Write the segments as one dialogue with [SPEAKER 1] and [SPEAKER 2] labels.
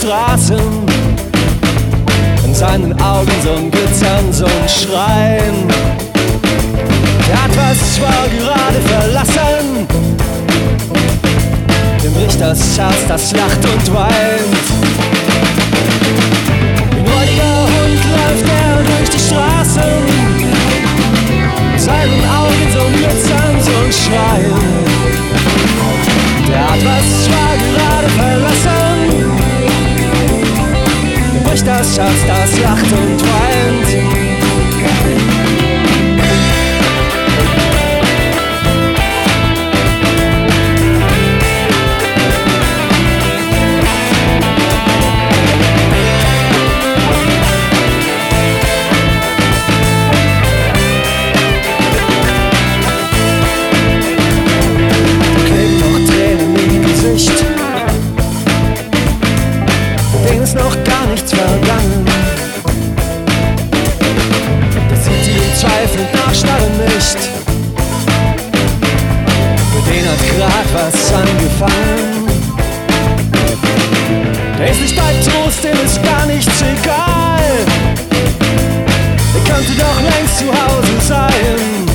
[SPEAKER 1] Straßen, in seinen Augen so ein Glitzern, so ein Schreien. Der hat was zwar gerade verlassen, dem bricht das Herz, das lacht und weint. etwas angefangen. Der ist nicht bei Trost, dem ist gar nichts egal. Er könnte doch längst zu Hause sein.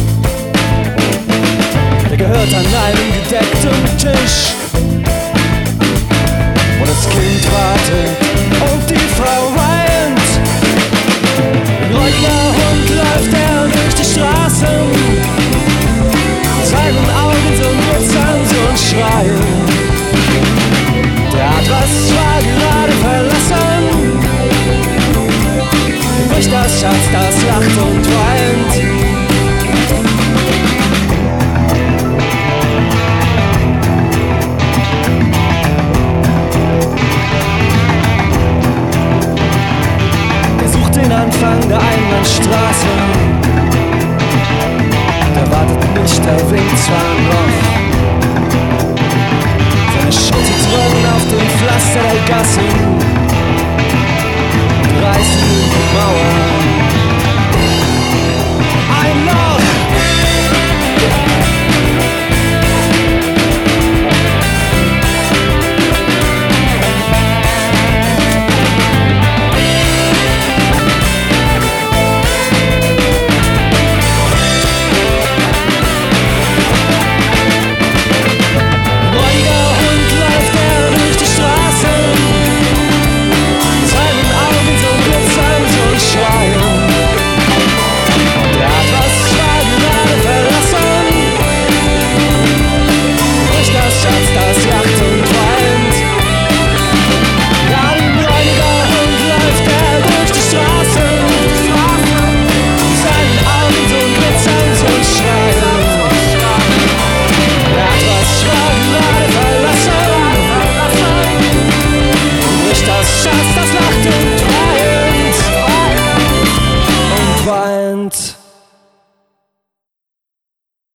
[SPEAKER 1] serei cá sem Tu vais-me